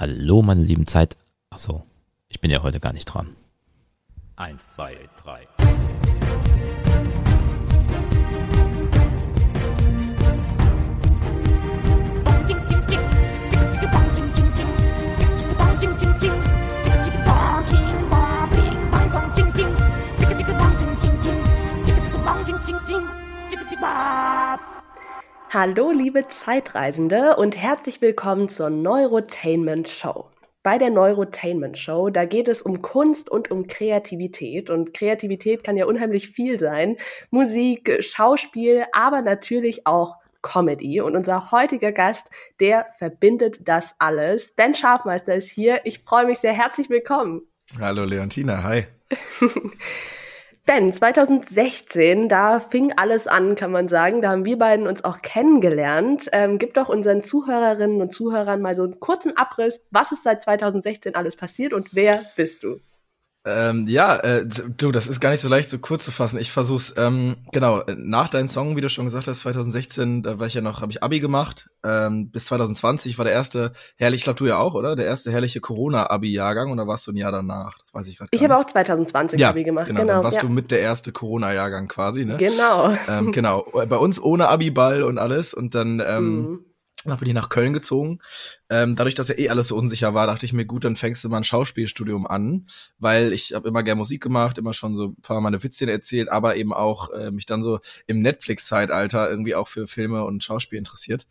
Hallo, meine lieben Zeit. Achso, ich bin ja heute gar nicht dran. Eins, zwei, drei. Hallo, liebe Zeitreisende und herzlich willkommen zur Neurotainment Show. Bei der Neurotainment Show, da geht es um Kunst und um Kreativität. Und Kreativität kann ja unheimlich viel sein. Musik, Schauspiel, aber natürlich auch Comedy. Und unser heutiger Gast, der verbindet das alles. Ben Schafmeister ist hier. Ich freue mich sehr. Herzlich willkommen. Hallo Leontina, hi. Ben, 2016, da fing alles an, kann man sagen. Da haben wir beiden uns auch kennengelernt. Ähm, gib doch unseren Zuhörerinnen und Zuhörern mal so einen kurzen Abriss. Was ist seit 2016 alles passiert und wer bist du? Ähm, ja, äh, du, das ist gar nicht so leicht, so kurz zu fassen. Ich versuch's. Ähm, genau, nach deinem Song, wie du schon gesagt hast, 2016, da war ich ja noch, habe ich Abi gemacht. Ähm, bis 2020 war der erste herrlich, ich glaube du ja auch, oder? Der erste herrliche Corona-Abi-Jahrgang und da warst du ein Jahr danach. Das weiß ich gerade. Ich habe auch 2020 ja, Abi gemacht. Genau, genau dann warst ja. du mit der erste Corona-Jahrgang quasi, ne? Genau. Ähm, genau. Bei uns ohne Abi-Ball und alles und dann. Ähm, Mhm. Dann bin ich nach Köln gezogen. Ähm, dadurch, dass ja eh alles so unsicher war, dachte ich mir, gut, dann fängst du mal ein Schauspielstudium an, weil ich habe immer gern Musik gemacht, immer schon so ein paar meine Witzchen erzählt, aber eben auch äh, mich dann so im Netflix-Zeitalter irgendwie auch für Filme und Schauspiel interessiert.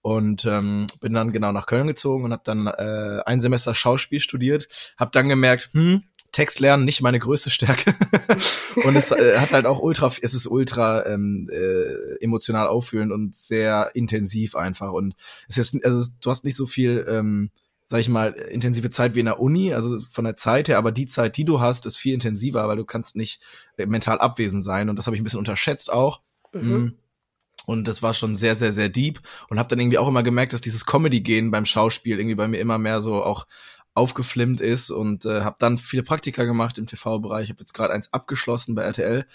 Und ähm, bin dann genau nach Köln gezogen und habe dann äh, ein Semester Schauspiel studiert, habe dann gemerkt, hm, Text lernen nicht meine größte Stärke. Und es äh, hat halt auch ultra es ist ultra ähm, äh, emotional auffühlend und sehr intensiv einfach. Und es ist also du hast nicht so viel ähm, sag ich mal intensive Zeit wie in der Uni also von der Zeit her aber die Zeit die du hast ist viel intensiver weil du kannst nicht äh, mental abwesend sein. Und das habe ich ein bisschen unterschätzt auch. Mhm. und das war schon sehr, sehr, sehr deep. Und habe dann irgendwie auch immer gemerkt, dass dieses Comedy-Gehen beim Schauspiel irgendwie bei mir immer mehr so auch aufgeflimmt ist und äh, habe dann viele Praktika gemacht im TV-Bereich. habe jetzt gerade eins abgeschlossen bei RTL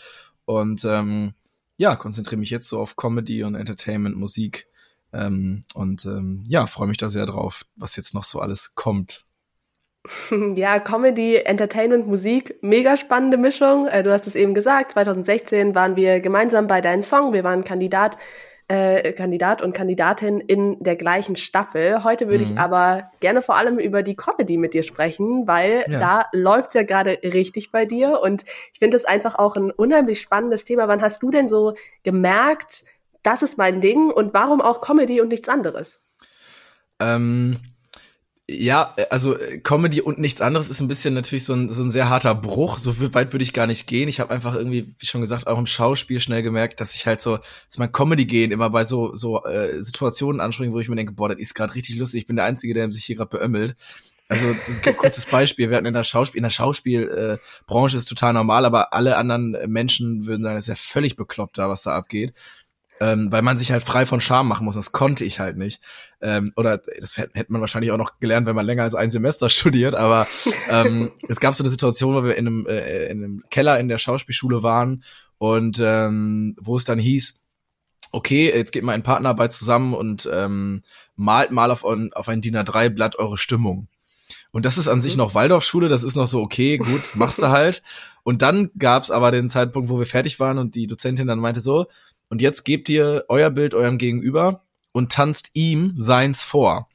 und ähm, ja, konzentriere mich jetzt so auf Comedy und Entertainment, Musik ähm, und ähm, ja, freue mich da sehr drauf, was jetzt noch so alles kommt. Ja, Comedy, Entertainment, Musik, mega spannende Mischung. Äh, Du hast es eben gesagt, 2016 waren wir gemeinsam bei deinem Song. Wir waren Kandidat, äh, Kandidat und Kandidatin in der gleichen Staffel. Heute würde Mhm. ich aber gerne vor allem über die Comedy mit dir sprechen, weil Ja. da läuft's ja gerade richtig bei dir. Und ich finde es einfach auch ein unheimlich spannendes Thema. Wann hast du denn so gemerkt, das ist mein Ding und warum auch Comedy und nichts anderes? Ähm, ja, äh, also äh, Comedy und nichts anderes ist ein bisschen natürlich so ein, so ein sehr harter Bruch. So weit würde ich gar nicht gehen. Ich habe einfach irgendwie, wie schon gesagt, auch im Schauspiel schnell gemerkt, dass ich halt so, dass mein Comedy gehen immer bei so so äh, Situationen anspringt, wo ich mir denke, boah, das ist gerade richtig lustig. Ich bin der Einzige, der sich hier gerade beömmelt. Also das ist ein kurzes Beispiel. Wir hatten in der Schauspiel, in der Schauspielbranche äh, ist total normal, aber alle anderen Menschen würden sagen, das ist ja völlig bekloppt da, was da abgeht ähm, weil man sich halt frei von Scham machen muss. Das konnte ich halt nicht. Ähm, oder das hätte man wahrscheinlich auch noch gelernt, wenn man länger als ein Semester studiert. Aber ähm, es gab so eine Situation, wo wir in einem, äh, in einem Keller in der Schauspielschule waren und ähm, wo es dann hieß, okay, jetzt geht mal in Partnerarbeit zusammen und ähm, malt mal auf, ein- auf ein DIN A3-Blatt eure Stimmung. Und das ist an sich noch Waldorfschule, das ist noch so, okay, gut, machst du halt. Und dann gab's aber den Zeitpunkt, wo wir fertig waren und die Dozentin dann meinte so, und jetzt gebt ihr euer Bild eurem Gegenüber und tanzt ihm seins vor.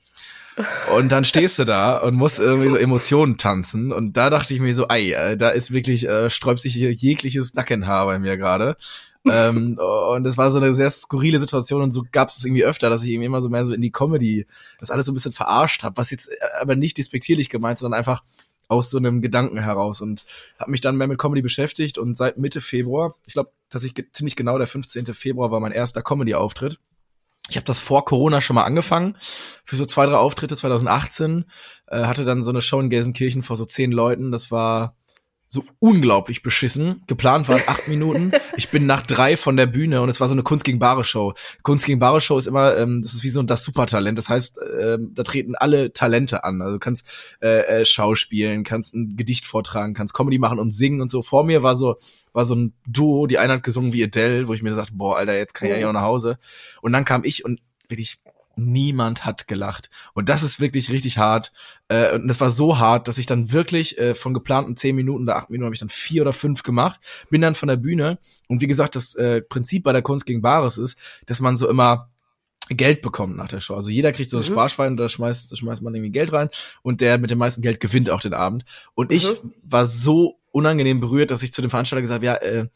Und dann stehst du da und musst irgendwie so Emotionen tanzen. Und da dachte ich mir so, ei, äh, da ist wirklich, äh, sträubt sich hier jegliches Nackenhaar bei mir gerade. ähm, und das war so eine sehr skurrile Situation und so gab es es irgendwie öfter, dass ich irgendwie immer so mehr so in die Comedy das alles so ein bisschen verarscht habe, was jetzt äh, aber nicht despektierlich gemeint, sondern einfach aus so einem Gedanken heraus und habe mich dann mehr mit Comedy beschäftigt und seit Mitte Februar, ich glaube, dass ich ge- ziemlich genau der 15. Februar war mein erster Comedy-Auftritt. Ich habe das vor Corona schon mal angefangen, für so zwei, drei Auftritte 2018, äh, hatte dann so eine Show in Gelsenkirchen vor so zehn Leuten, das war so unglaublich beschissen. Geplant waren acht Minuten. Ich bin nach drei von der Bühne und es war so eine Kunst gegen Bare Show. Kunst gegen Bare Show ist immer, ähm, das ist wie so das Supertalent. Das heißt, ähm, da treten alle Talente an. Also du kannst äh, äh, Schauspielen, kannst ein Gedicht vortragen, kannst Comedy machen und singen und so. Vor mir war so war so ein Duo, die eine hat gesungen wie Adele, wo ich mir dachte, boah, Alter, jetzt kann ich eigentlich auch nach Hause. Und dann kam ich und wirklich niemand hat gelacht. Und das ist wirklich richtig hart. Äh, und das war so hart, dass ich dann wirklich äh, von geplanten zehn Minuten oder acht Minuten habe ich dann vier oder fünf gemacht, bin dann von der Bühne. Und wie gesagt, das äh, Prinzip bei der Kunst gegen Bares ist, dass man so immer Geld bekommt nach der Show. Also jeder kriegt so ein mhm. Sparschwein, da schmeißt, da schmeißt man irgendwie Geld rein und der mit dem meisten Geld gewinnt auch den Abend. Und mhm. ich war so unangenehm berührt, dass ich zu dem Veranstalter gesagt habe, ja, äh,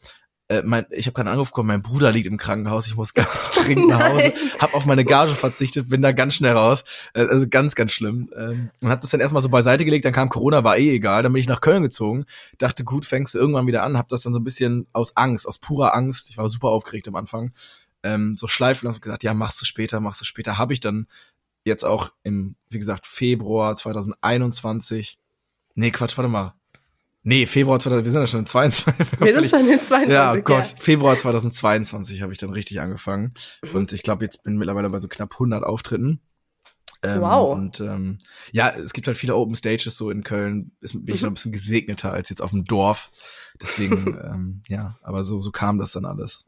äh, mein, ich habe keinen Anruf bekommen, mein Bruder liegt im Krankenhaus, ich muss ganz dringend nach Hause, hab auf meine Gage verzichtet, bin da ganz schnell raus, äh, also ganz, ganz schlimm. Ähm, und hab das dann erstmal so beiseite gelegt, dann kam Corona, war eh egal, dann bin ich nach Köln gezogen, dachte, gut, fängst du irgendwann wieder an, hab das dann so ein bisschen aus Angst, aus purer Angst, ich war super aufgeregt am Anfang, ähm, so schleifen lassen und gesagt, ja, machst du später, machst du später, habe ich dann jetzt auch im, wie gesagt, Februar 2021, nee, Quatsch, warte mal, Nee, Februar 2000, wir sind ja schon in 22. Wir sind schon in 22. Ja, Gott, ja. Februar 2022 habe ich dann richtig angefangen. Mhm. Und ich glaube, jetzt bin mittlerweile bei so knapp 100 Auftritten. Ähm, wow. Und ähm, ja, es gibt halt viele Open Stages so in Köln. Ist, bin mhm. ich noch ein bisschen gesegneter als jetzt auf dem Dorf. Deswegen, ähm, ja, aber so, so kam das dann alles.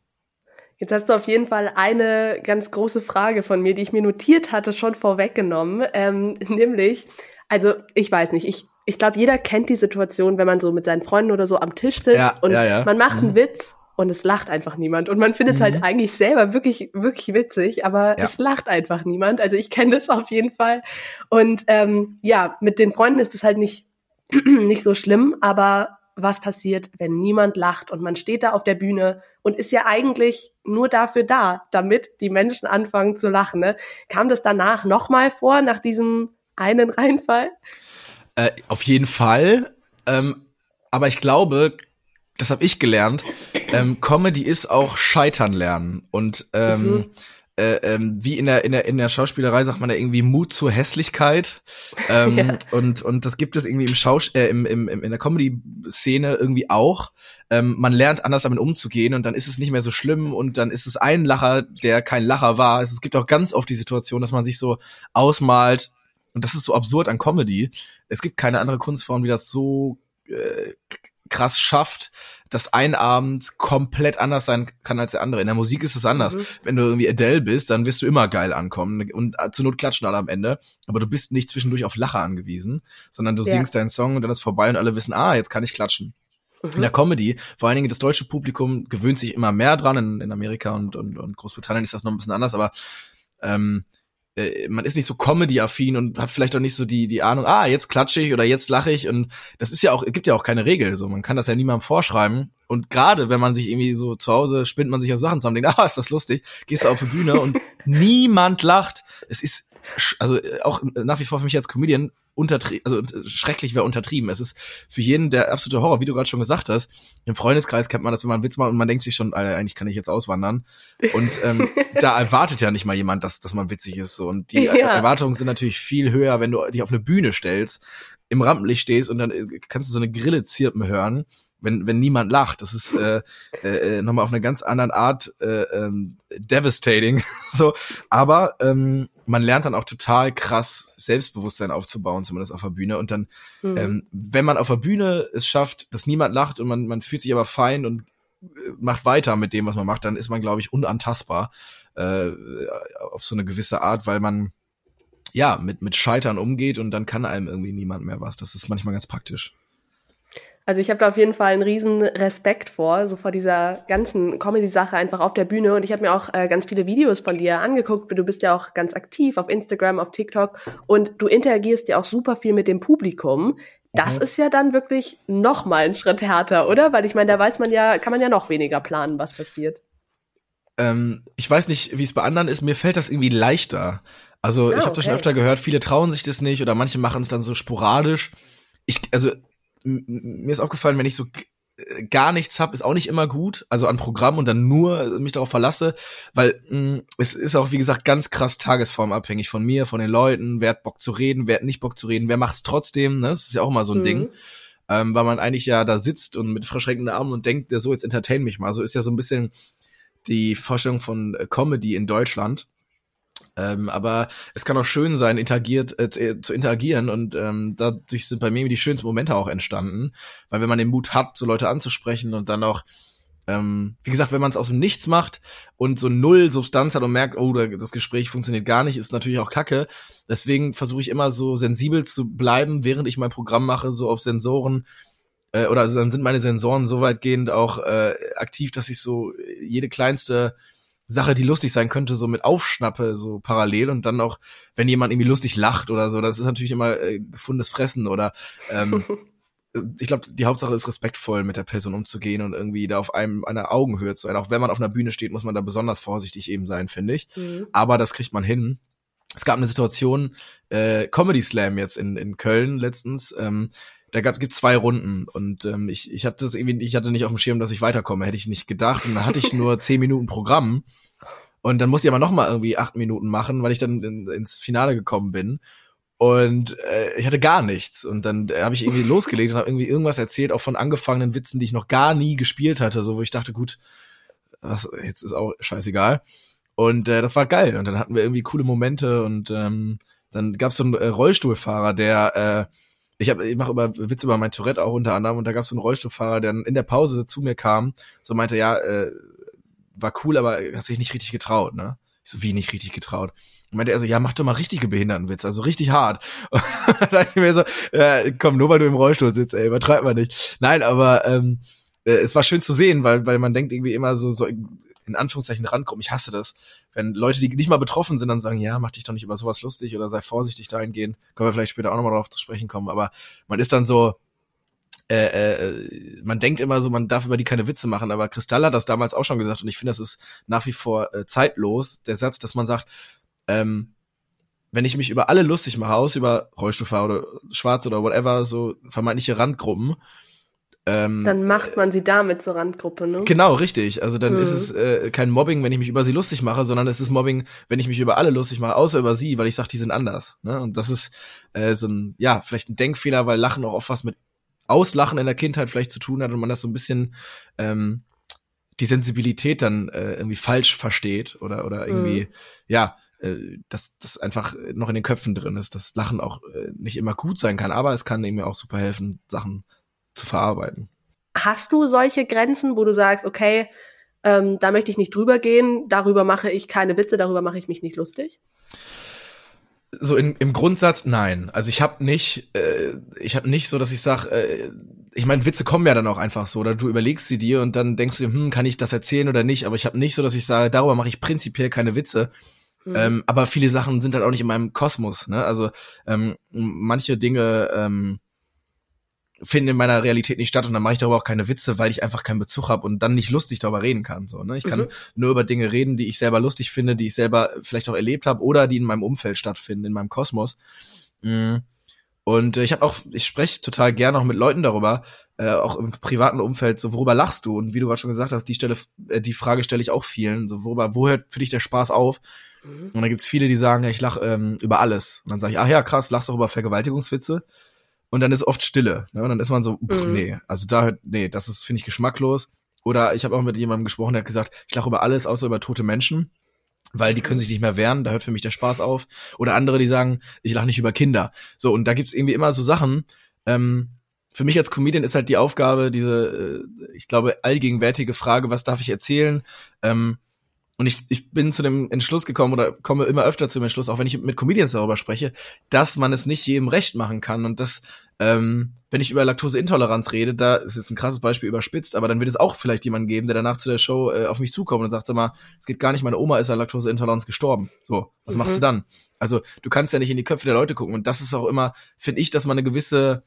Jetzt hast du auf jeden Fall eine ganz große Frage von mir, die ich mir notiert hatte, schon vorweggenommen. Ähm, nämlich, also ich weiß nicht, ich ich glaube, jeder kennt die Situation, wenn man so mit seinen Freunden oder so am Tisch sitzt ja, und ja, ja. man macht mhm. einen Witz und es lacht einfach niemand. Und man findet es halt mhm. halt eigentlich selber wirklich, wirklich witzig, aber es lacht einfach niemand. Also ich kenne das auf jeden Fall. Und ähm, ja, mit den Freunden ist es halt nicht, nicht so schlimm, aber was passiert, wenn niemand lacht und man steht da auf der Bühne und ist ja eigentlich nur dafür da, damit die Menschen anfangen zu lachen. Ne? Kam das danach nochmal vor, nach diesem einen Reinfall? Äh, auf jeden Fall. Ähm, aber ich glaube, das habe ich gelernt. Ähm, Comedy ist auch Scheitern lernen und ähm, mhm. äh, ähm, wie in der in der in der Schauspielerei sagt man ja irgendwie Mut zur Hässlichkeit ähm, ja. und und das gibt es irgendwie im Schaus äh, im, im, im in der Comedy Szene irgendwie auch. Ähm, man lernt anders damit umzugehen und dann ist es nicht mehr so schlimm und dann ist es ein Lacher, der kein Lacher war. Es gibt auch ganz oft die Situation, dass man sich so ausmalt, und das ist so absurd an Comedy. Es gibt keine andere Kunstform, die das so äh, krass schafft, dass ein Abend komplett anders sein kann als der andere. In der Musik ist es anders. Mhm. Wenn du irgendwie Adele bist, dann wirst du immer geil ankommen und zur Not klatschen alle am Ende. Aber du bist nicht zwischendurch auf Lacher angewiesen, sondern du ja. singst deinen Song und dann ist vorbei und alle wissen, ah, jetzt kann ich klatschen. Mhm. In der Comedy, vor allen Dingen das deutsche Publikum gewöhnt sich immer mehr dran. In, in Amerika und, und, und Großbritannien ist das noch ein bisschen anders, aber ähm, äh, man ist nicht so Comedy-affin und hat vielleicht auch nicht so die, die Ahnung, ah, jetzt klatsche ich oder jetzt lache ich. Und das ist ja auch, gibt ja auch keine Regel, so, man kann das ja niemandem vorschreiben. Und gerade wenn man sich irgendwie so zu Hause spinnt man sich ja Sachen zusammen, denkt, ah, ist das lustig, gehst du auf die Bühne und niemand lacht, es ist, also äh, auch nach wie vor für mich als Comedian untertrieben, also äh, schrecklich wäre untertrieben. Es ist für jeden der absolute Horror, wie du gerade schon gesagt hast. Im Freundeskreis kennt man das, wenn man einen Witz macht und man denkt sich schon, Alter, eigentlich kann ich jetzt auswandern. Und ähm, da erwartet ja nicht mal jemand, dass, dass man witzig ist. Und die ja. Erwartungen sind natürlich viel höher, wenn du dich auf eine Bühne stellst, im Rampenlicht stehst und dann äh, kannst du so eine Grille zirpen hören wenn, wenn niemand lacht. Das ist äh, äh, nochmal auf eine ganz anderen Art äh, ähm, devastating. so, aber ähm, man lernt dann auch total krass Selbstbewusstsein aufzubauen, zumindest auf der Bühne. Und dann, mhm. ähm, wenn man auf der Bühne es schafft, dass niemand lacht und man, man fühlt sich aber fein und äh, macht weiter mit dem, was man macht, dann ist man, glaube ich, unantastbar äh, auf so eine gewisse Art, weil man ja mit, mit Scheitern umgeht und dann kann einem irgendwie niemand mehr was. Das ist manchmal ganz praktisch. Also ich habe da auf jeden Fall einen riesen Respekt vor, so vor dieser ganzen Comedy-Sache einfach auf der Bühne. Und ich habe mir auch äh, ganz viele Videos von dir angeguckt. Du bist ja auch ganz aktiv auf Instagram, auf TikTok und du interagierst ja auch super viel mit dem Publikum. Das mhm. ist ja dann wirklich noch mal ein Schritt härter, oder? Weil ich meine, da weiß man ja, kann man ja noch weniger planen, was passiert. Ähm, ich weiß nicht, wie es bei anderen ist. Mir fällt das irgendwie leichter. Also ah, ich habe okay. das schon öfter gehört. Viele trauen sich das nicht oder manche machen es dann so sporadisch. Ich, also mir ist aufgefallen, wenn ich so äh, gar nichts hab, ist auch nicht immer gut, also an Programm und dann nur mich darauf verlasse, weil mh, es ist auch wie gesagt ganz krass tagesformabhängig von mir, von den Leuten, wer hat Bock zu reden, wer hat nicht Bock zu reden, wer macht's trotzdem, ne? Das ist ja auch mal so ein mhm. Ding. Ähm, weil man eigentlich ja da sitzt und mit verschränkten Armen und denkt, der so jetzt entertain mich mal. So ist ja so ein bisschen die Vorstellung von äh, Comedy in Deutschland. Ähm, aber es kann auch schön sein, interagiert, äh, zu interagieren und ähm, dadurch sind bei mir die schönsten Momente auch entstanden, weil wenn man den Mut hat, so Leute anzusprechen und dann auch ähm, wie gesagt, wenn man es aus dem Nichts macht und so null Substanz hat und merkt, oh, das Gespräch funktioniert gar nicht, ist natürlich auch Kacke. Deswegen versuche ich immer so sensibel zu bleiben, während ich mein Programm mache, so auf Sensoren. Äh, oder also dann sind meine Sensoren so weitgehend auch äh, aktiv, dass ich so jede kleinste Sache, die lustig sein könnte, so mit aufschnappe, so parallel und dann auch, wenn jemand irgendwie lustig lacht oder so, das ist natürlich immer äh, gefundenes Fressen oder ähm, ich glaube, die Hauptsache ist respektvoll mit der Person umzugehen und irgendwie da auf einem einer Augenhöhe zu sein. Auch wenn man auf einer Bühne steht, muss man da besonders vorsichtig eben sein, finde ich. Mhm. Aber das kriegt man hin. Es gab eine Situation, äh, Comedy Slam jetzt in, in Köln letztens. Ähm, da gab gibt zwei Runden und ähm, ich ich hatte das irgendwie ich hatte nicht auf dem Schirm, dass ich weiterkomme, hätte ich nicht gedacht. Und dann hatte ich nur zehn Minuten Programm und dann musste ich aber noch mal irgendwie acht Minuten machen, weil ich dann in, ins Finale gekommen bin. Und äh, ich hatte gar nichts. Und dann äh, habe ich irgendwie losgelegt und habe irgendwie irgendwas erzählt, auch von angefangenen Witzen, die ich noch gar nie gespielt hatte, so wo ich dachte, gut, was, jetzt ist auch scheißegal. Und äh, das war geil. Und dann hatten wir irgendwie coole Momente und ähm, dann gab es so einen äh, Rollstuhlfahrer, der äh, ich habe ich mache über Witze über mein Tourette auch unter anderem und da gab es so einen Rollstuhlfahrer, der in der Pause zu mir kam, so meinte, ja, äh, war cool, aber hast dich nicht richtig getraut, ne? Ich so, wie nicht richtig getraut? Und meinte er so, ja, mach doch mal richtige Behindertenwitze, also richtig hart. Und dann ich mir so, ja, komm, nur weil du im Rollstuhl sitzt, ey, übertreib mal nicht. Nein, aber ähm, äh, es war schön zu sehen, weil, weil man denkt irgendwie immer so, so in Anführungszeichen rankommen. Ich hasse das. Wenn Leute, die nicht mal betroffen sind, dann sagen, ja, mach dich doch nicht über sowas lustig oder sei vorsichtig dahingehend. Können wir vielleicht später auch nochmal darauf zu sprechen kommen. Aber man ist dann so, äh, äh, man denkt immer so, man darf über die keine Witze machen, aber Kristall hat das damals auch schon gesagt und ich finde, das ist nach wie vor äh, zeitlos, der Satz, dass man sagt, ähm, wenn ich mich über alle lustig mache, aus über Rollstuhlfahrer oder Schwarz oder whatever, so vermeintliche Randgruppen, ähm, dann macht man sie damit zur Randgruppe, ne? Genau, richtig. Also dann mhm. ist es äh, kein Mobbing, wenn ich mich über sie lustig mache, sondern es ist Mobbing, wenn ich mich über alle lustig mache, außer über sie, weil ich sage, die sind anders. Ne? Und das ist äh, so ein, ja, vielleicht ein Denkfehler, weil Lachen auch oft was mit Auslachen in der Kindheit vielleicht zu tun hat und man das so ein bisschen ähm, die Sensibilität dann äh, irgendwie falsch versteht oder oder irgendwie mhm. ja äh, dass das einfach noch in den Köpfen drin ist, dass Lachen auch äh, nicht immer gut sein kann, aber es kann eben auch super helfen, Sachen zu verarbeiten. Hast du solche Grenzen, wo du sagst, okay, ähm, da möchte ich nicht drüber gehen, darüber mache ich keine Witze, darüber mache ich mich nicht lustig? So in, im Grundsatz nein. Also ich habe nicht, äh, ich habe nicht so, dass ich sage, äh, ich meine, Witze kommen ja dann auch einfach so, oder du überlegst sie dir und dann denkst du dir, hm, kann ich das erzählen oder nicht? Aber ich habe nicht so, dass ich sage, darüber mache ich prinzipiell keine Witze. Mhm. Ähm, aber viele Sachen sind halt auch nicht in meinem Kosmos. Ne? Also ähm, manche Dinge ähm, finden in meiner Realität nicht statt und dann mache ich darüber auch keine Witze, weil ich einfach keinen Bezug habe und dann nicht lustig darüber reden kann. So, ne? Ich kann mhm. nur über Dinge reden, die ich selber lustig finde, die ich selber vielleicht auch erlebt habe oder die in meinem Umfeld stattfinden, in meinem Kosmos. Mhm. Und äh, ich habe auch, ich spreche total gerne auch mit Leuten darüber, äh, auch im privaten Umfeld, so worüber lachst du? Und wie du gerade schon gesagt hast, die Stelle, äh, die Frage stelle ich auch vielen, so worüber, wo hört für dich der Spaß auf? Mhm. Und dann gibt's viele, die sagen, ja, ich lach ähm, über alles. Und dann sage ich, ach ja, krass, lachst du auch über Vergewaltigungswitze? Und dann ist oft Stille. Ne? Und dann ist man so, pff, mhm. nee, also da, nee, das ist, finde ich, geschmacklos. Oder ich habe auch mit jemandem gesprochen, der hat gesagt, ich lache über alles, außer über tote Menschen, weil die können sich nicht mehr wehren, da hört für mich der Spaß auf. Oder andere, die sagen, ich lache nicht über Kinder. So, und da gibt's irgendwie immer so Sachen, ähm, für mich als Comedian ist halt die Aufgabe, diese, äh, ich glaube, allgegenwärtige Frage, was darf ich erzählen? Ähm, und ich, ich bin zu dem Entschluss gekommen oder komme immer öfter zu dem Entschluss, auch wenn ich mit Comedians darüber spreche, dass man es nicht jedem recht machen kann und dass, ähm, wenn ich über Laktoseintoleranz rede, da ist es ein krasses Beispiel überspitzt, aber dann wird es auch vielleicht jemanden geben, der danach zu der Show äh, auf mich zukommt und sagt, sag mal, es geht gar nicht, meine Oma ist an Laktoseintoleranz gestorben. So, was mhm. machst du dann? Also du kannst ja nicht in die Köpfe der Leute gucken und das ist auch immer, finde ich, dass man eine gewisse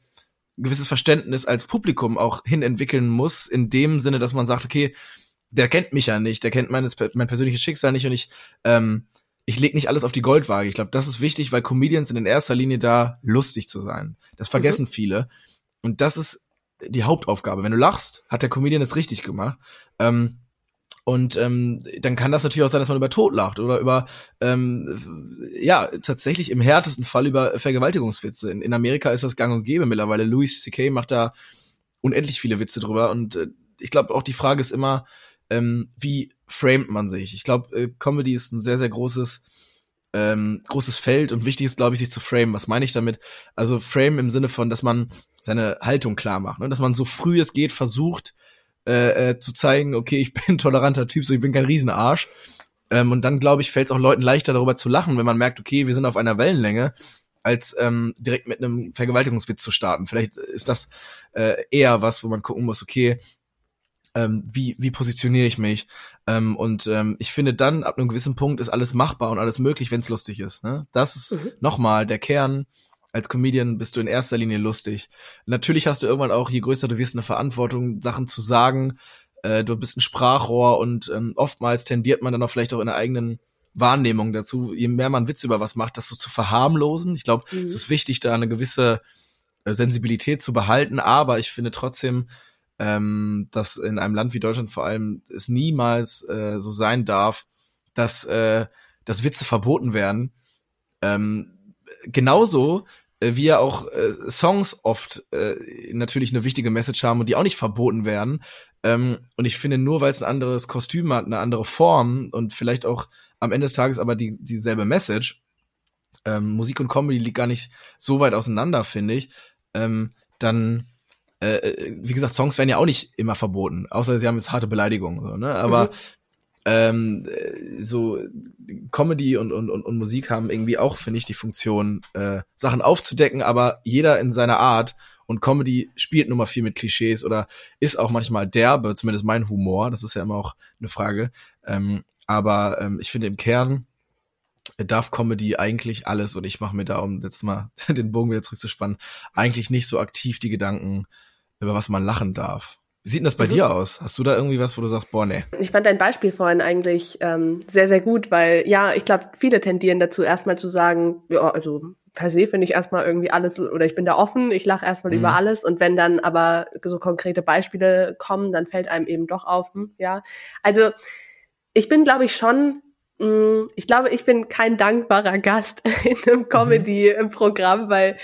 gewisses Verständnis als Publikum auch hin entwickeln muss, in dem Sinne, dass man sagt, okay, der kennt mich ja nicht, der kennt mein, mein persönliches Schicksal nicht und ich, ähm, ich leg nicht alles auf die Goldwaage. Ich glaube, das ist wichtig, weil Comedians sind in erster Linie da, lustig zu sein. Das vergessen mhm. viele. Und das ist die Hauptaufgabe. Wenn du lachst, hat der Comedian es richtig gemacht. Ähm, und ähm, dann kann das natürlich auch sein, dass man über Tod lacht oder über, ähm, ja, tatsächlich im härtesten Fall über Vergewaltigungswitze. In, in Amerika ist das gang und gäbe mittlerweile. Louis C.K. macht da unendlich viele Witze drüber. Und äh, ich glaube auch die Frage ist immer, ähm, wie framet man sich? Ich glaube, äh, Comedy ist ein sehr, sehr großes, ähm, großes Feld und wichtig ist, glaube ich, sich zu framen. Was meine ich damit? Also frame im Sinne von, dass man seine Haltung klar macht, ne? dass man so früh es geht versucht, äh, äh, zu zeigen, okay, ich bin ein toleranter Typ, so ich bin kein Riesenarsch. Ähm, und dann, glaube ich, fällt es auch Leuten leichter, darüber zu lachen, wenn man merkt, okay, wir sind auf einer Wellenlänge, als ähm, direkt mit einem Vergewaltigungswitz zu starten. Vielleicht ist das äh, eher was, wo man gucken muss, okay, ähm, wie, wie positioniere ich mich? Ähm, und ähm, ich finde dann, ab einem gewissen Punkt ist alles machbar und alles möglich, wenn es lustig ist. Ne? Das ist mhm. nochmal der Kern. Als Comedian bist du in erster Linie lustig. Natürlich hast du irgendwann auch, je größer du wirst, eine Verantwortung, Sachen zu sagen. Äh, du bist ein Sprachrohr und ähm, oftmals tendiert man dann auch vielleicht auch in der eigenen Wahrnehmung dazu, je mehr man Witze über was macht, das so zu verharmlosen. Ich glaube, mhm. es ist wichtig, da eine gewisse äh, Sensibilität zu behalten, aber ich finde trotzdem, ähm, dass in einem Land wie Deutschland vor allem es niemals äh, so sein darf, dass, äh, dass Witze verboten werden. Ähm, genauso äh, wie ja auch äh, Songs oft äh, natürlich eine wichtige Message haben und die auch nicht verboten werden. Ähm, und ich finde, nur weil es ein anderes Kostüm hat, eine andere Form und vielleicht auch am Ende des Tages aber die, dieselbe Message, ähm, Musik und Comedy liegt gar nicht so weit auseinander, finde ich, ähm, dann äh, äh, wie gesagt, Songs werden ja auch nicht immer verboten, außer sie haben jetzt harte Beleidigungen, so, ne? Aber mhm. ähm, äh, so Comedy und, und, und, und Musik haben irgendwie auch, finde ich, die Funktion, äh, Sachen aufzudecken, aber jeder in seiner Art. Und Comedy spielt nun mal viel mit Klischees oder ist auch manchmal derbe, zumindest mein Humor. Das ist ja immer auch eine Frage. Ähm, aber ähm, ich finde im Kern darf Comedy eigentlich alles und ich mache mir da, um jetzt mal den Bogen wieder zurückzuspannen, eigentlich nicht so aktiv die Gedanken, über was man lachen darf. Wie sieht denn das bei mhm. dir aus? Hast du da irgendwie was, wo du sagst, boah, nee? Ich fand dein Beispiel vorhin eigentlich ähm, sehr, sehr gut, weil ja, ich glaube, viele tendieren dazu, erstmal zu sagen, ja, also per se finde ich erstmal irgendwie alles, oder ich bin da offen, ich lache erstmal mhm. über alles und wenn dann aber so konkrete Beispiele kommen, dann fällt einem eben doch auf, hm, ja. Also ich bin, glaube ich, schon mm, ich glaube, ich bin kein dankbarer Gast in einem mhm. Comedy-Programm, weil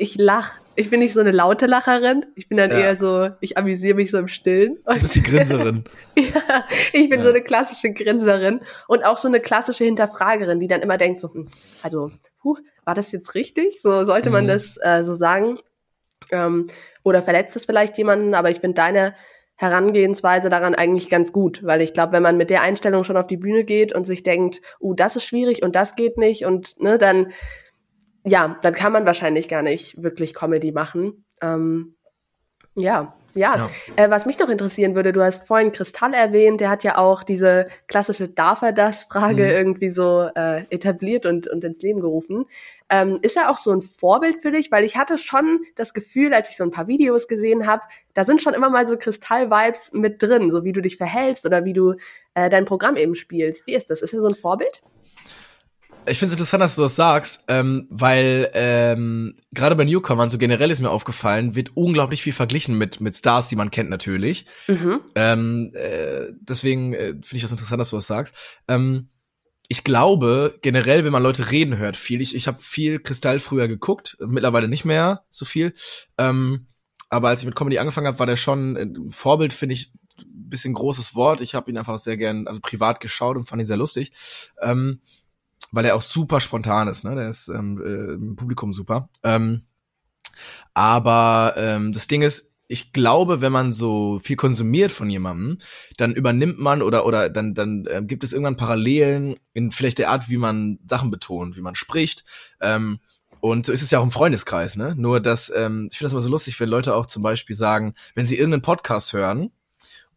ich lach. Ich bin nicht so eine laute Lacherin. Ich bin dann ja. eher so, ich amüsiere mich so im Stillen. Du bist die Grinserin. ja, ich bin ja. so eine klassische Grinserin und auch so eine klassische Hinterfragerin, die dann immer denkt so, hm, also, puh, war das jetzt richtig? So sollte man mhm. das äh, so sagen. Ähm, oder verletzt es vielleicht jemanden, aber ich finde deine Herangehensweise daran eigentlich ganz gut, weil ich glaube, wenn man mit der Einstellung schon auf die Bühne geht und sich denkt, uh, das ist schwierig und das geht nicht und ne, dann ja, dann kann man wahrscheinlich gar nicht wirklich Comedy machen. Ähm, ja, ja. ja. Äh, was mich noch interessieren würde, du hast vorhin Kristall erwähnt, der hat ja auch diese klassische Darf er das Frage mhm. irgendwie so äh, etabliert und, und ins Leben gerufen. Ähm, ist er auch so ein Vorbild für dich? Weil ich hatte schon das Gefühl, als ich so ein paar Videos gesehen habe, da sind schon immer mal so Kristall-Vibes mit drin, so wie du dich verhältst oder wie du äh, dein Programm eben spielst. Wie ist das? Ist er so ein Vorbild? Ich finde es interessant, dass du das sagst, ähm, weil ähm, gerade bei Newcomern, so generell ist mir aufgefallen, wird unglaublich viel verglichen mit mit Stars, die man kennt natürlich. Mhm. Ähm, äh, deswegen äh, finde ich das interessant, dass du das sagst. Ähm, ich glaube, generell, wenn man Leute reden hört, viel. Ich, ich habe viel Kristall früher geguckt, mittlerweile nicht mehr so viel. Ähm, aber als ich mit Comedy angefangen habe, war der schon ein Vorbild, finde ich, ein bisschen großes Wort. Ich habe ihn einfach sehr gern, also privat geschaut und fand ihn sehr lustig. Ähm, weil er auch super spontan ist, ne? Der ist ähm, äh, im Publikum super. Ähm, aber ähm, das Ding ist, ich glaube, wenn man so viel konsumiert von jemandem, dann übernimmt man oder oder dann dann äh, gibt es irgendwann Parallelen in vielleicht der Art, wie man Sachen betont, wie man spricht. Ähm, und so ist es ja auch im Freundeskreis, ne? Nur dass ähm, ich finde das immer so lustig, wenn Leute auch zum Beispiel sagen, wenn sie irgendeinen Podcast hören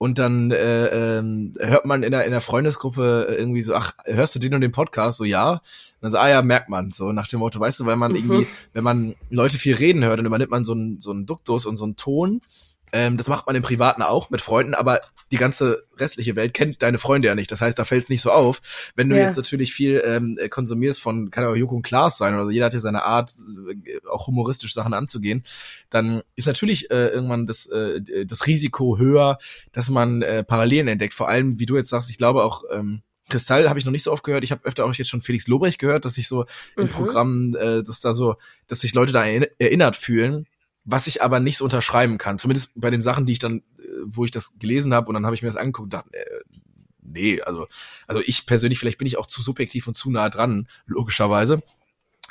und dann äh, ähm, hört man in der, in der Freundesgruppe irgendwie so, ach, hörst du den und den Podcast? So, ja. Und dann so, ah ja, merkt man. So nach dem Motto, weißt du, weil man mhm. irgendwie, wenn man Leute viel reden hört, dann übernimmt man so einen so einen Duktus und so einen Ton ähm, das macht man im Privaten auch mit Freunden, aber die ganze restliche Welt kennt deine Freunde ja nicht. Das heißt, da fällt es nicht so auf. Wenn du ja. jetzt natürlich viel ähm, konsumierst von, kann auch Joko und Klaas sein, oder jeder hat ja seine Art, äh, auch humoristisch Sachen anzugehen, dann ist natürlich äh, irgendwann das, äh, das Risiko höher, dass man äh, Parallelen entdeckt. Vor allem, wie du jetzt sagst, ich glaube auch, ähm, Kristall habe ich noch nicht so oft gehört. Ich habe öfter auch jetzt schon Felix Lobrecht gehört, dass sich so mhm. in Programmen, äh, dass da so, dass sich Leute da erinnert fühlen was ich aber nicht so unterschreiben kann. Zumindest bei den Sachen, die ich dann, äh, wo ich das gelesen habe und dann habe ich mir das angeguckt und dachte, äh, nee, also, also ich persönlich, vielleicht bin ich auch zu subjektiv und zu nah dran, logischerweise.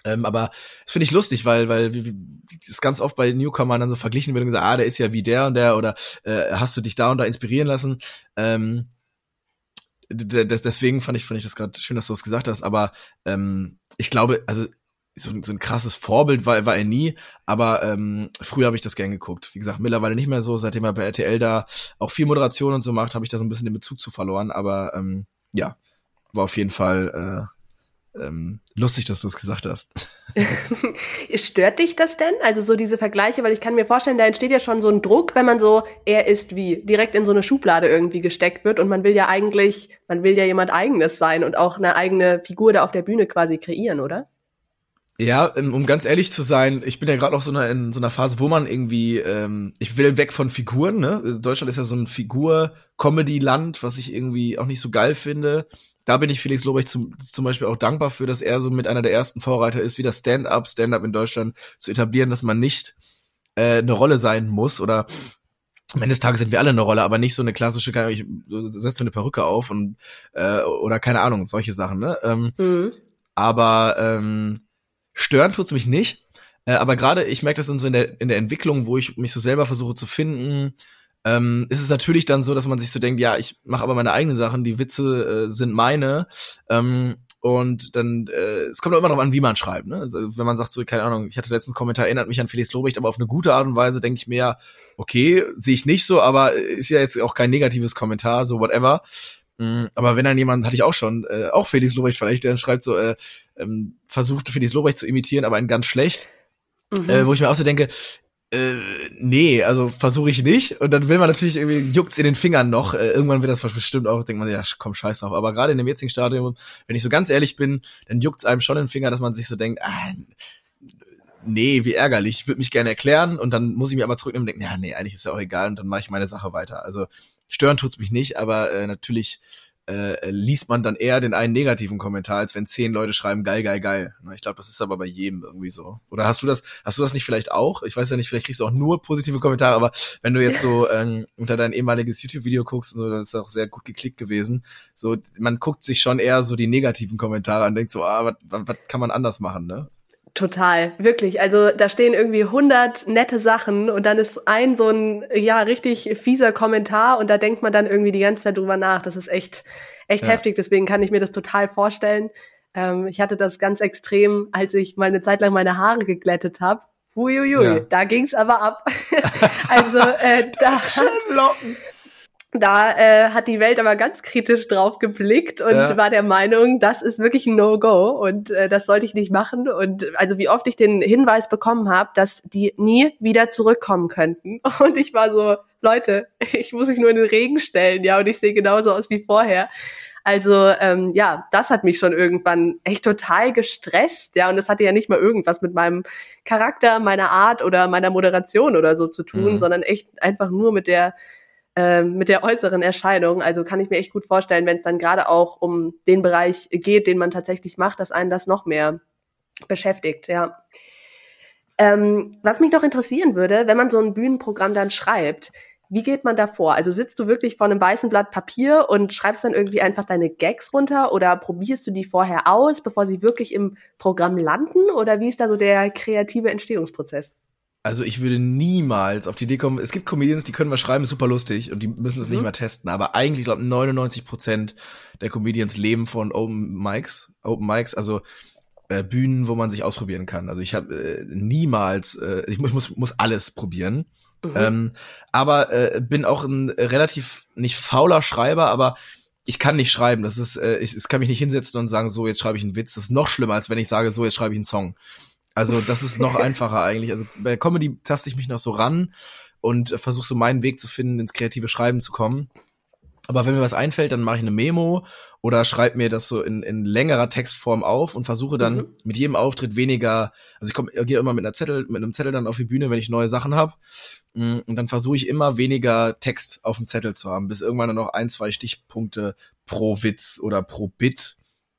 Ähm, aber das finde ich lustig, weil weil es ganz oft bei Newcomern dann so verglichen wird und gesagt, ah, der ist ja wie der und der oder äh, hast du dich da und da inspirieren lassen. Ähm, deswegen fand ich fand ich das gerade schön, dass du es das gesagt hast. Aber ähm, ich glaube, also so, so ein krasses Vorbild war, war er nie, aber ähm, früher habe ich das gern geguckt. Wie gesagt, mittlerweile nicht mehr so, seitdem er bei RTL da auch viel Moderation und so macht, habe ich da so ein bisschen den Bezug zu verloren. Aber ähm, ja, war auf jeden Fall äh, ähm, lustig, dass du es gesagt hast. Stört dich das denn? Also so diese Vergleiche, weil ich kann mir vorstellen, da entsteht ja schon so ein Druck, wenn man so, er ist wie, direkt in so eine Schublade irgendwie gesteckt wird und man will ja eigentlich, man will ja jemand eigenes sein und auch eine eigene Figur da auf der Bühne quasi kreieren, oder? Ja, ähm, um ganz ehrlich zu sein, ich bin ja gerade noch so einer, in so einer Phase, wo man irgendwie, ähm, ich will weg von Figuren, ne? Deutschland ist ja so ein Figur-Comedy-Land, was ich irgendwie auch nicht so geil finde. Da bin ich Felix Lobrecht zum, zum Beispiel auch dankbar für, dass er so mit einer der ersten Vorreiter ist, wie das Stand-up, Stand-up in Deutschland zu etablieren, dass man nicht äh, eine Rolle sein muss oder am Ende des Tages sind wir alle eine Rolle, aber nicht so eine klassische, ich setze mir eine Perücke auf und äh, oder keine Ahnung, solche Sachen, ne? Ähm, mhm. Aber ähm, Stören tut's mich nicht. Äh, aber gerade, ich merke das dann so in der, in der Entwicklung, wo ich mich so selber versuche zu finden, ähm, ist es natürlich dann so, dass man sich so denkt, ja, ich mache aber meine eigenen Sachen, die Witze äh, sind meine. Ähm, und dann, äh, es kommt auch immer darauf an, wie man schreibt. Ne? Also, wenn man sagt, so, keine Ahnung, ich hatte letztens Kommentar, erinnert mich an Felix Lobrecht, aber auf eine gute Art und Weise denke ich mir, okay, sehe ich nicht so, aber ist ja jetzt auch kein negatives Kommentar, so whatever. Mhm, aber wenn dann jemand, hatte ich auch schon, äh, auch Felix Lobrecht vielleicht, der dann schreibt so, äh, ähm, versucht Felix Lobrecht zu imitieren, aber ein ganz schlecht, mhm. äh, wo ich mir auch so denke, äh, nee, also versuche ich nicht. Und dann will man natürlich irgendwie, juckt's in den Fingern noch. Äh, irgendwann wird das bestimmt auch, denkt man, ja, komm, scheiß drauf. Aber gerade in dem jetzigen Stadium, wenn ich so ganz ehrlich bin, dann juckt's einem schon in den Finger, dass man sich so denkt, ah, nee, wie ärgerlich, ich würde mich gerne erklären und dann muss ich mir aber zurücknehmen und denken, ja, nee, eigentlich ist ja auch egal und dann mache ich meine Sache weiter. Also stören tut's mich nicht, aber äh, natürlich äh, liest man dann eher den einen negativen Kommentar, als wenn zehn Leute schreiben geil, geil, geil. Ich glaube, das ist aber bei jedem irgendwie so. Oder hast du das, hast du das nicht vielleicht auch? Ich weiß ja nicht, vielleicht kriegst du auch nur positive Kommentare, aber wenn du jetzt so ähm, unter dein ehemaliges YouTube-Video guckst, so, das ist auch sehr gut geklickt gewesen. So, man guckt sich schon eher so die negativen Kommentare an, und denkt so, ah, was, was kann man anders machen, ne? Total, wirklich. Also da stehen irgendwie hundert nette Sachen und dann ist ein so ein ja richtig fieser Kommentar und da denkt man dann irgendwie die ganze Zeit drüber nach. Das ist echt echt ja. heftig. Deswegen kann ich mir das total vorstellen. Ähm, ich hatte das ganz extrem, als ich mal eine Zeit lang meine Haare geglättet habe. Huiuiui, ja. da ging's aber ab. also äh, da Schön Locken. Da äh, hat die Welt aber ganz kritisch drauf geblickt und ja. war der Meinung, das ist wirklich ein No-Go und äh, das sollte ich nicht machen. Und also wie oft ich den Hinweis bekommen habe, dass die nie wieder zurückkommen könnten. Und ich war so, Leute, ich muss mich nur in den Regen stellen, ja, und ich sehe genauso aus wie vorher. Also ähm, ja, das hat mich schon irgendwann echt total gestresst, ja, und das hatte ja nicht mal irgendwas mit meinem Charakter, meiner Art oder meiner Moderation oder so zu tun, mhm. sondern echt einfach nur mit der ähm, mit der äußeren Erscheinung. Also kann ich mir echt gut vorstellen, wenn es dann gerade auch um den Bereich geht, den man tatsächlich macht, dass einen das noch mehr beschäftigt, ja. Ähm, was mich noch interessieren würde, wenn man so ein Bühnenprogramm dann schreibt, wie geht man da vor? Also sitzt du wirklich vor einem weißen Blatt Papier und schreibst dann irgendwie einfach deine Gags runter oder probierst du die vorher aus, bevor sie wirklich im Programm landen? Oder wie ist da so der kreative Entstehungsprozess? Also ich würde niemals auf die Idee kommen, es gibt Comedians, die können was schreiben, super lustig und die müssen es mhm. nicht mal testen, aber eigentlich, ich glaube, 99 Prozent der Comedians leben von Open Mics, Open Mics, also äh, Bühnen, wo man sich ausprobieren kann. Also ich habe äh, niemals, äh, ich muss, muss, muss alles probieren, mhm. ähm, aber äh, bin auch ein relativ, nicht fauler Schreiber, aber ich kann nicht schreiben. Das ist, äh, ich, ich kann mich nicht hinsetzen und sagen, so, jetzt schreibe ich einen Witz. Das ist noch schlimmer, als wenn ich sage, so, jetzt schreibe ich einen Song. Also das ist noch einfacher eigentlich. Also bei Comedy taste ich mich noch so ran und versuche so meinen Weg zu finden, ins kreative Schreiben zu kommen. Aber wenn mir was einfällt, dann mache ich eine Memo oder schreibe mir das so in, in längerer Textform auf und versuche dann mhm. mit jedem Auftritt weniger, also ich komme gehe immer mit einer Zettel, mit einem Zettel dann auf die Bühne, wenn ich neue Sachen habe. Mm, und dann versuche ich immer weniger Text auf dem Zettel zu haben, bis irgendwann dann noch ein, zwei Stichpunkte pro Witz oder pro Bit.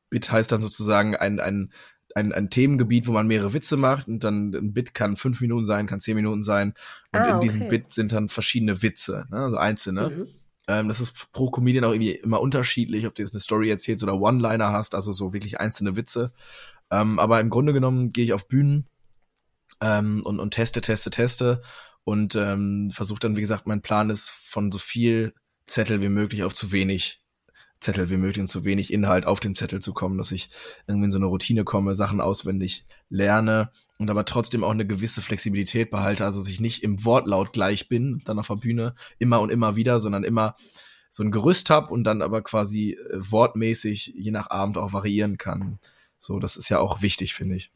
Bit heißt dann sozusagen ein, ein ein, ein Themengebiet, wo man mehrere Witze macht und dann ein Bit kann fünf Minuten sein, kann zehn Minuten sein und ah, in okay. diesem Bit sind dann verschiedene Witze, ne? also einzelne. Mhm. Ähm, das ist pro Comedian auch irgendwie immer unterschiedlich, ob du jetzt eine Story erzählst oder One-Liner hast, also so wirklich einzelne Witze. Ähm, aber im Grunde genommen gehe ich auf Bühnen ähm, und, und teste, teste, teste und ähm, versuche dann, wie gesagt, mein Plan ist, von so viel Zettel wie möglich auf zu wenig Zettel wie möglich und zu wenig Inhalt auf dem Zettel zu kommen, dass ich irgendwie in so eine Routine komme, Sachen auswendig lerne und aber trotzdem auch eine gewisse Flexibilität behalte, also dass ich nicht im Wortlaut gleich bin, dann auf der Bühne, immer und immer wieder, sondern immer so ein Gerüst hab und dann aber quasi äh, wortmäßig je nach Abend auch variieren kann. So, das ist ja auch wichtig, finde ich.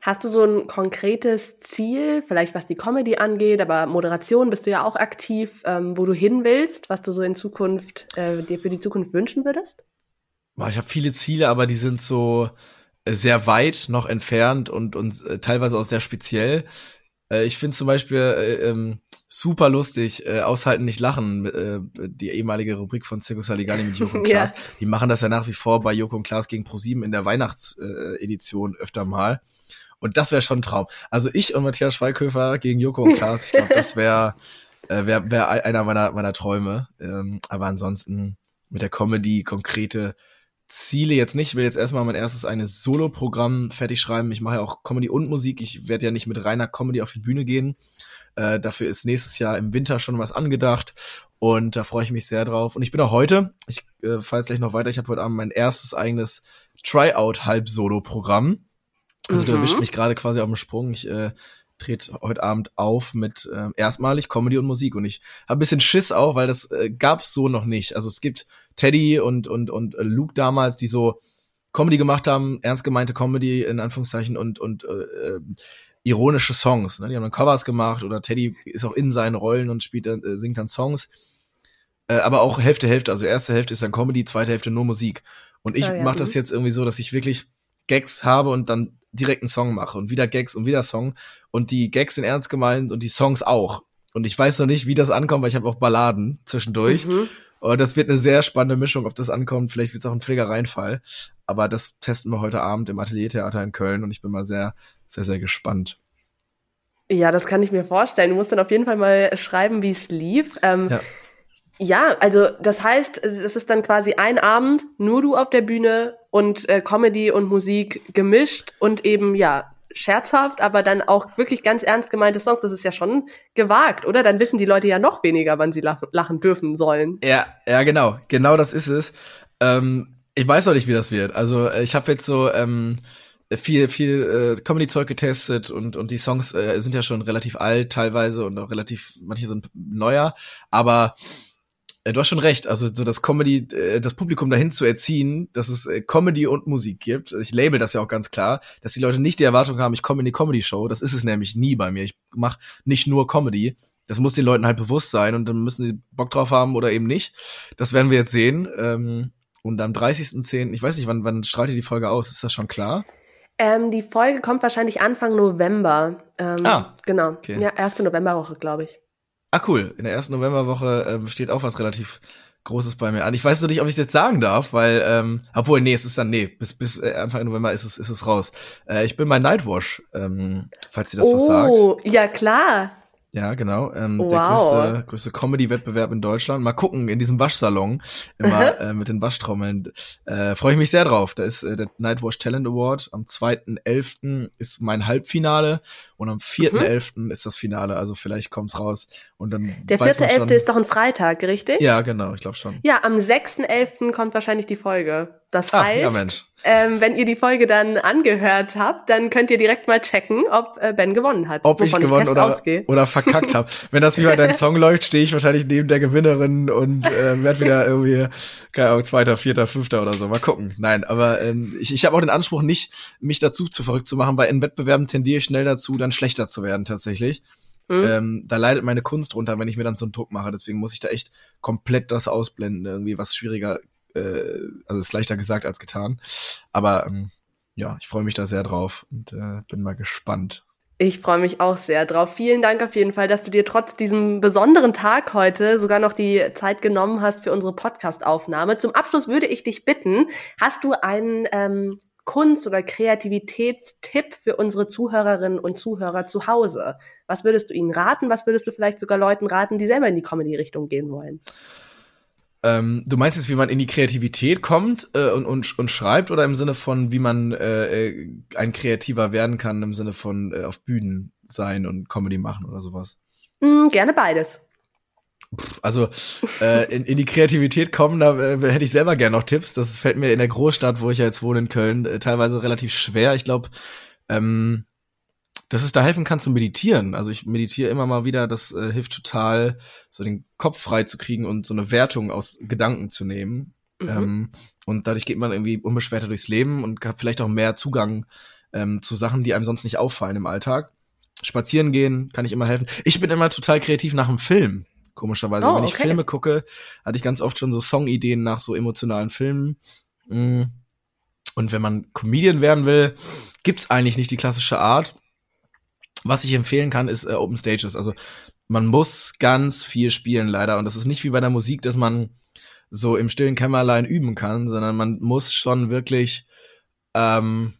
Hast du so ein konkretes Ziel, vielleicht was die Comedy angeht, aber Moderation bist du ja auch aktiv, ähm, wo du hin willst, was du so in Zukunft äh, dir für die Zukunft wünschen würdest? Ich habe viele Ziele, aber die sind so äh, sehr weit noch entfernt und, und äh, teilweise auch sehr speziell. Äh, ich finde zum Beispiel äh, ähm, super lustig, äh, aushalten, nicht lachen, äh, die ehemalige Rubrik von Circo Saligali mit Joko und Klaas. ja. Die machen das ja nach wie vor bei Joko und Klaas gegen ProSieben in der Weihnachtsedition äh, öfter mal. Und das wäre schon ein Traum. Also ich und Matthias Schweighöfer gegen Joko und Klaas, ich glaube, das wäre äh, wär, wär einer meiner, meiner Träume. Ähm, aber ansonsten mit der Comedy konkrete Ziele jetzt nicht. Ich will jetzt erstmal mein erstes eigenes Solo-Programm fertig schreiben. Ich mache ja auch Comedy und Musik. Ich werde ja nicht mit reiner Comedy auf die Bühne gehen. Äh, dafür ist nächstes Jahr im Winter schon was angedacht. Und da freue ich mich sehr drauf. Und ich bin auch heute, ich äh, fahre jetzt gleich noch weiter, ich habe heute Abend mein erstes eigenes Tryout-Halb-Solo-Programm. Also mhm. du erwischt mich gerade quasi auf dem Sprung. Ich äh, trete heute Abend auf mit äh, erstmalig Comedy und Musik. Und ich habe ein bisschen Schiss auch, weil das äh, gab's so noch nicht. Also es gibt Teddy und, und, und äh, Luke damals, die so Comedy gemacht haben, ernst gemeinte Comedy in Anführungszeichen und, und äh, äh, ironische Songs. Ne? Die haben dann Covers gemacht oder Teddy ist auch in seinen Rollen und spielt dann, äh, singt dann Songs. Äh, aber auch Hälfte, Hälfte. Also erste Hälfte ist dann Comedy, zweite Hälfte nur Musik. Und ich ja, ja. mache das mhm. jetzt irgendwie so, dass ich wirklich Gags habe und dann direkt einen Song mache und wieder Gags und wieder Song und die Gags sind ernst gemeint und die Songs auch. Und ich weiß noch nicht, wie das ankommt, weil ich habe auch Balladen zwischendurch. Mhm. Und das wird eine sehr spannende Mischung, ob das ankommt. Vielleicht wird es auch ein Pflegereinfall. Aber das testen wir heute Abend im Ateliertheater in Köln und ich bin mal sehr, sehr, sehr gespannt. Ja, das kann ich mir vorstellen. Du musst dann auf jeden Fall mal schreiben, wie es lief. Ähm, ja. Ja. also das heißt, das ist dann quasi ein Abend, nur du auf der Bühne und äh, Comedy und Musik gemischt und eben ja scherzhaft, aber dann auch wirklich ganz ernst gemeinte Songs. Das ist ja schon gewagt, oder? Dann wissen die Leute ja noch weniger, wann sie lachen, lachen dürfen sollen. Ja, ja, genau. Genau das ist es. Ähm, ich weiß noch nicht, wie das wird. Also äh, ich habe jetzt so ähm, viel, viel äh, Comedy-Zeug getestet und, und die Songs äh, sind ja schon relativ alt teilweise und auch relativ, manche sind neuer, aber äh, du hast schon recht, also so das Comedy, äh, das Publikum dahin zu erziehen, dass es äh, Comedy und Musik gibt. Ich label das ja auch ganz klar, dass die Leute nicht die Erwartung haben, ich komme in die Comedy-Show. Das ist es nämlich nie bei mir. Ich mache nicht nur Comedy. Das muss den Leuten halt bewusst sein und dann müssen sie Bock drauf haben oder eben nicht. Das werden wir jetzt sehen. Ähm, und am 30.10., ich weiß nicht, wann, wann strahlt ihr die Folge aus? Ist das schon klar? Ähm, die Folge kommt wahrscheinlich Anfang November. Ähm, ah, genau. Okay. Ja, erste Novemberwoche, glaube ich. Ah, cool. In der ersten Novemberwoche äh, steht auch was relativ Großes bei mir an. Ich weiß noch nicht, ob ich es jetzt sagen darf, weil, ähm, obwohl, nee, es ist dann, nee, bis, bis äh, Anfang November ist es, ist es raus. Äh, ich bin bei Nightwash, ähm, falls ihr das oh, was sagt. Oh, ja klar. Ja, genau. Ähm, wow. Der größte, größte Comedy-Wettbewerb in Deutschland. Mal gucken, in diesem Waschsalon, immer äh, mit den Waschtrommeln. Äh, Freue ich mich sehr drauf. Da ist äh, der Nightwash Talent Award. Am 2.11. ist mein Halbfinale und am 4.11. Mhm. ist das Finale. Also vielleicht kommt's raus. Und dann der 4.11. ist doch ein Freitag, richtig? Ja, genau, ich glaube schon. Ja, am 6.11. kommt wahrscheinlich die Folge. Das ah, heißt, ja, ähm, wenn ihr die Folge dann angehört habt, dann könnt ihr direkt mal checken, ob äh, Ben gewonnen hat. Ob ich gewonnen ich oder, oder verkackt habe. Wenn das wie bei deinem Song läuft, stehe ich wahrscheinlich neben der Gewinnerin und äh, werde wieder irgendwie, keine Ahnung, Zweiter, Vierter, Fünfter oder so. Mal gucken. Nein, aber ähm, ich, ich habe auch den Anspruch nicht, mich dazu zu verrückt zu machen, weil in Wettbewerben tendiere ich schnell dazu, dann schlechter zu werden tatsächlich. Mhm. Ähm, da leidet meine Kunst drunter, wenn ich mir dann so einen Druck mache. Deswegen muss ich da echt komplett das ausblenden, irgendwie was schwieriger äh, also ist leichter gesagt als getan. Aber ähm, ja, ich freue mich da sehr drauf und äh, bin mal gespannt. Ich freue mich auch sehr drauf. Vielen Dank auf jeden Fall, dass du dir trotz diesem besonderen Tag heute sogar noch die Zeit genommen hast für unsere Podcast-Aufnahme. Zum Abschluss würde ich dich bitten, hast du einen ähm, Kunst- oder Kreativitätstipp für unsere Zuhörerinnen und Zuhörer zu Hause? Was würdest du ihnen raten? Was würdest du vielleicht sogar Leuten raten, die selber in die Comedy-Richtung gehen wollen? Ähm, du meinst jetzt, wie man in die Kreativität kommt äh, und, und, und schreibt oder im Sinne von, wie man äh, äh, ein Kreativer werden kann, im Sinne von äh, auf Bühnen sein und Comedy machen oder sowas? Mm, gerne beides. Also äh, in, in die Kreativität kommen, da äh, hätte ich selber gerne noch Tipps. Das fällt mir in der Großstadt, wo ich ja jetzt wohne, in Köln, äh, teilweise relativ schwer. Ich glaube, ähm, dass es da helfen kann zu meditieren. Also ich meditiere immer mal wieder, das äh, hilft total, so den Kopf frei zu kriegen und so eine Wertung aus Gedanken zu nehmen. Mhm. Ähm, und dadurch geht man irgendwie unbeschwerter durchs Leben und hat vielleicht auch mehr Zugang ähm, zu Sachen, die einem sonst nicht auffallen im Alltag. Spazieren gehen kann ich immer helfen. Ich bin immer total kreativ nach einem Film, komischerweise. Oh, Wenn ich okay. Filme gucke, hatte ich ganz oft schon so Songideen nach so emotionalen Filmen. Mm. Und wenn man Comedian werden will, gibt's eigentlich nicht die klassische Art. Was ich empfehlen kann, ist äh, Open Stages. Also man muss ganz viel spielen, leider. Und das ist nicht wie bei der Musik, dass man so im stillen Kämmerlein üben kann, sondern man muss schon wirklich ähm,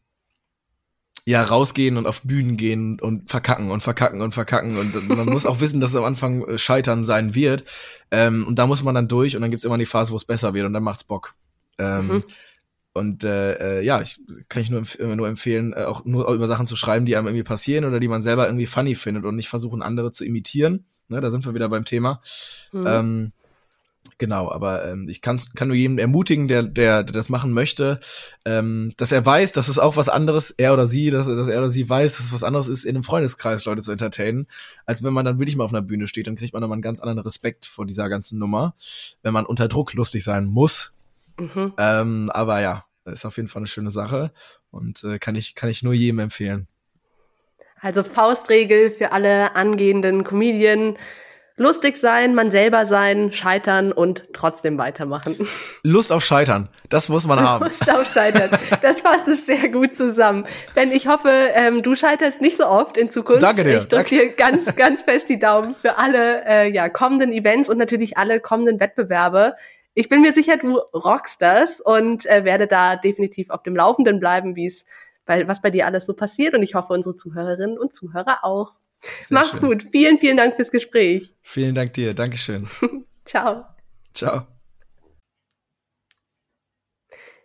ja rausgehen und auf Bühnen gehen und verkacken und verkacken und verkacken und man muss auch wissen, dass es am Anfang äh, Scheitern sein wird ähm, und da muss man dann durch und dann gibt's immer die Phase, wo es besser wird und dann macht's Bock. Ähm, mhm. Und äh, äh, ja, ich kann ich nur, empf nur empfehlen, äh, auch nur über Sachen zu schreiben, die einem irgendwie passieren oder die man selber irgendwie funny findet und nicht versuchen, andere zu imitieren. Ne, da sind wir wieder beim Thema. Mhm. Ähm, genau, aber ähm, ich kann, kann nur jedem ermutigen, der, der, der das machen möchte, ähm, dass er weiß, dass es auch was anderes, er oder sie, dass, dass er oder sie weiß, dass es was anderes ist, in einem Freundeskreis Leute zu entertainen, als wenn man dann wirklich mal auf einer Bühne steht, dann kriegt man nochmal einen ganz anderen Respekt vor dieser ganzen Nummer, wenn man unter Druck lustig sein muss. Mhm. Ähm, aber ja, ist auf jeden Fall eine schöne Sache und äh, kann ich kann ich nur jedem empfehlen. Also Faustregel für alle angehenden Comedien. Lustig sein, man selber sein, scheitern und trotzdem weitermachen. Lust auf Scheitern, das muss man haben. Lust auf Scheitern, das fasst es sehr gut zusammen. Ben, ich hoffe, ähm, du scheiterst nicht so oft in Zukunft. Danke dir. Ich drücke dir ganz, ganz fest die Daumen für alle äh, ja, kommenden Events und natürlich alle kommenden Wettbewerbe ich bin mir sicher, du rockst das und äh, werde da definitiv auf dem Laufenden bleiben, wie es bei, was bei dir alles so passiert. Und ich hoffe, unsere Zuhörerinnen und Zuhörer auch. Sehr Mach's schön. gut. Vielen, vielen Dank fürs Gespräch. Vielen Dank dir. Dankeschön. Ciao. Ciao.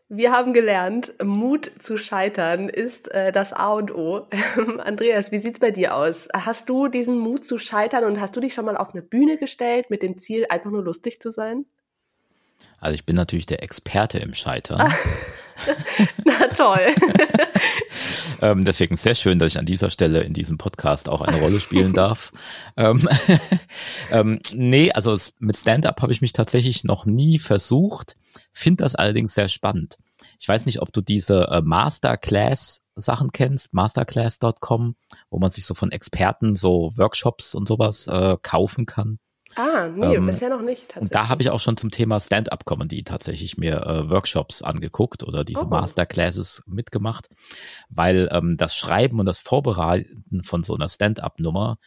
Wir haben gelernt, Mut zu scheitern ist äh, das A und O. Andreas, wie sieht's bei dir aus? Hast du diesen Mut zu scheitern und hast du dich schon mal auf eine Bühne gestellt mit dem Ziel, einfach nur lustig zu sein? Also ich bin natürlich der Experte im Scheitern. Na toll. ähm, deswegen sehr schön, dass ich an dieser Stelle in diesem Podcast auch eine Rolle spielen darf. ähm, ähm, nee, also mit Stand-up habe ich mich tatsächlich noch nie versucht, finde das allerdings sehr spannend. Ich weiß nicht, ob du diese äh, Masterclass Sachen kennst, masterclass.com, wo man sich so von Experten so Workshops und sowas äh, kaufen kann. Ah, nee, ähm, bisher noch nicht. Und da habe ich auch schon zum Thema Stand-up-Comedy tatsächlich mir äh, Workshops angeguckt oder diese oh. Masterclasses mitgemacht, weil ähm, das Schreiben und das Vorbereiten von so einer Stand-up-Nummer,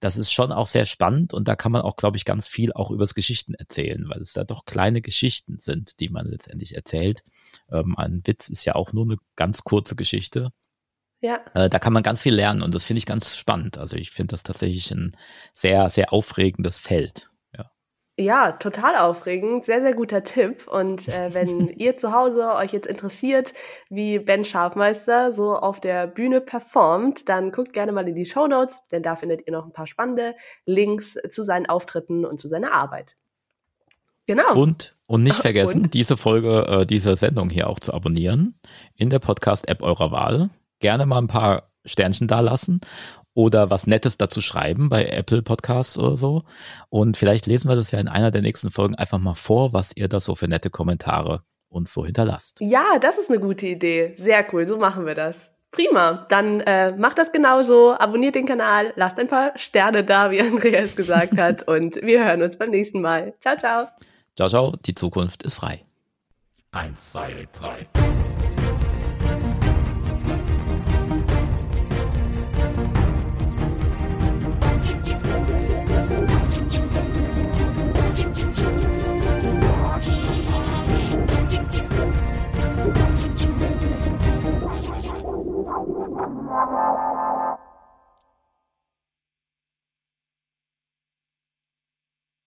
das ist schon auch sehr spannend und da kann man auch, glaube ich, ganz viel auch übers Geschichten erzählen, weil es da doch kleine Geschichten sind, die man letztendlich erzählt. Ähm, ein Witz ist ja auch nur eine ganz kurze Geschichte ja. Äh, da kann man ganz viel lernen und das finde ich ganz spannend. Also ich finde das tatsächlich ein sehr, sehr aufregendes Feld. Ja. Ja, total aufregend. Sehr, sehr guter Tipp. Und äh, wenn ihr zu Hause euch jetzt interessiert, wie Ben Schafmeister so auf der Bühne performt, dann guckt gerne mal in die Show Notes, denn da findet ihr noch ein paar spannende Links zu seinen Auftritten und zu seiner Arbeit. Genau. Und, und nicht vergessen, und? diese Folge, äh, diese Sendung hier auch zu abonnieren in der Podcast-App eurer Wahl gerne mal ein paar Sternchen da lassen oder was Nettes dazu schreiben bei Apple Podcasts oder so. Und vielleicht lesen wir das ja in einer der nächsten Folgen einfach mal vor, was ihr da so für nette Kommentare uns so hinterlasst. Ja, das ist eine gute Idee. Sehr cool, so machen wir das. Prima, dann äh, macht das genauso, abonniert den Kanal, lasst ein paar Sterne da, wie Andreas gesagt hat und wir hören uns beim nächsten Mal. Ciao, ciao. Ciao, ciao, die Zukunft ist frei. Eins, zwei, drei.